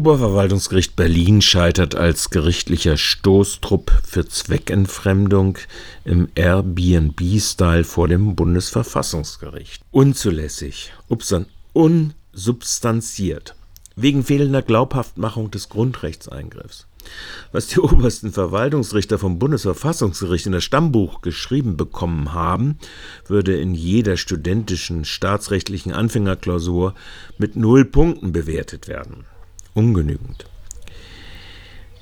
Oberverwaltungsgericht Berlin scheitert als gerichtlicher Stoßtrupp für Zweckentfremdung im Airbnb-Style vor dem Bundesverfassungsgericht. Unzulässig, upsan, unsubstanziert, wegen fehlender Glaubhaftmachung des Grundrechtseingriffs. Was die obersten Verwaltungsrichter vom Bundesverfassungsgericht in das Stammbuch geschrieben bekommen haben, würde in jeder studentischen staatsrechtlichen Anfängerklausur mit null Punkten bewertet werden ungenügend.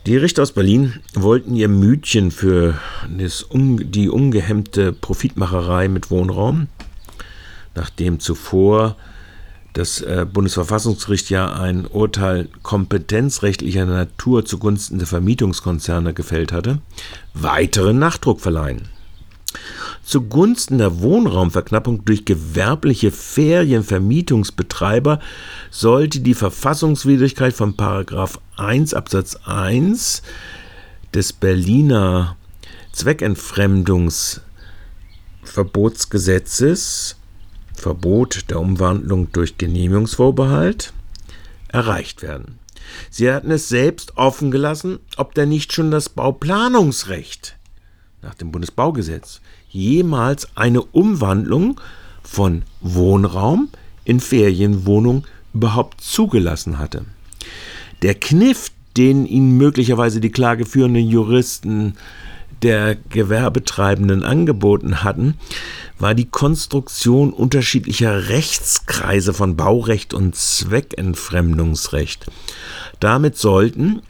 Die Richter aus Berlin wollten ihr Mütchen für die ungehemmte Profitmacherei mit Wohnraum, nachdem zuvor das äh, Bundesverfassungsgericht ja ein Urteil kompetenzrechtlicher Natur zugunsten der Vermietungskonzerne gefällt hatte, weiteren Nachdruck verleihen zugunsten der Wohnraumverknappung durch gewerbliche Ferienvermietungsbetreiber sollte die Verfassungswidrigkeit von 1 Absatz 1 des Berliner Zweckentfremdungsverbotsgesetzes Verbot der Umwandlung durch Genehmigungsvorbehalt erreicht werden. Sie hatten es selbst offen gelassen, ob da nicht schon das Bauplanungsrecht nach dem Bundesbaugesetz jemals eine Umwandlung von Wohnraum in Ferienwohnung überhaupt zugelassen hatte. Der Kniff, den ihnen möglicherweise die klageführenden Juristen der Gewerbetreibenden angeboten hatten, war die Konstruktion unterschiedlicher Rechtskreise von Baurecht und Zweckentfremdungsrecht. Damit sollten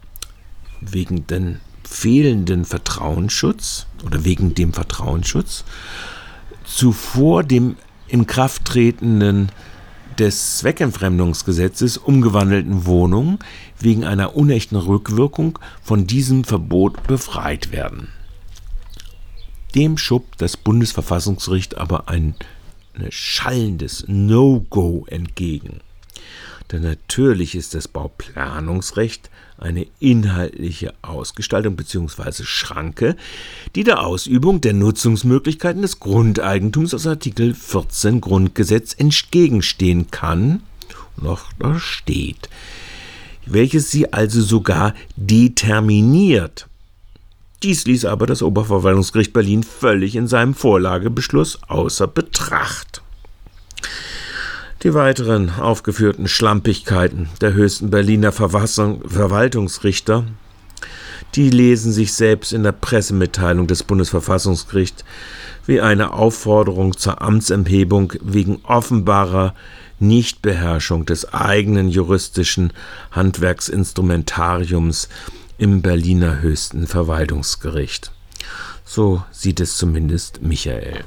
wegen den fehlenden Vertrauensschutz oder wegen dem Vertrauensschutz zuvor dem im Kraft tretenden des Zweckentfremdungsgesetzes umgewandelten Wohnungen wegen einer unechten Rückwirkung von diesem Verbot befreit werden. Dem schob das Bundesverfassungsgericht aber ein schallendes No-Go entgegen. Denn natürlich ist das Bauplanungsrecht eine inhaltliche Ausgestaltung bzw. Schranke, die der Ausübung der Nutzungsmöglichkeiten des Grundeigentums aus Artikel 14 Grundgesetz entgegenstehen kann, noch da steht, welches sie also sogar determiniert. Dies ließ aber das Oberverwaltungsgericht Berlin völlig in seinem Vorlagebeschluss außer Betracht. Die weiteren aufgeführten Schlampigkeiten der höchsten Berliner Verfassung, Verwaltungsrichter, die lesen sich selbst in der Pressemitteilung des Bundesverfassungsgerichts wie eine Aufforderung zur Amtsenthebung wegen offenbarer Nichtbeherrschung des eigenen juristischen Handwerksinstrumentariums im Berliner höchsten Verwaltungsgericht. So sieht es zumindest Michael.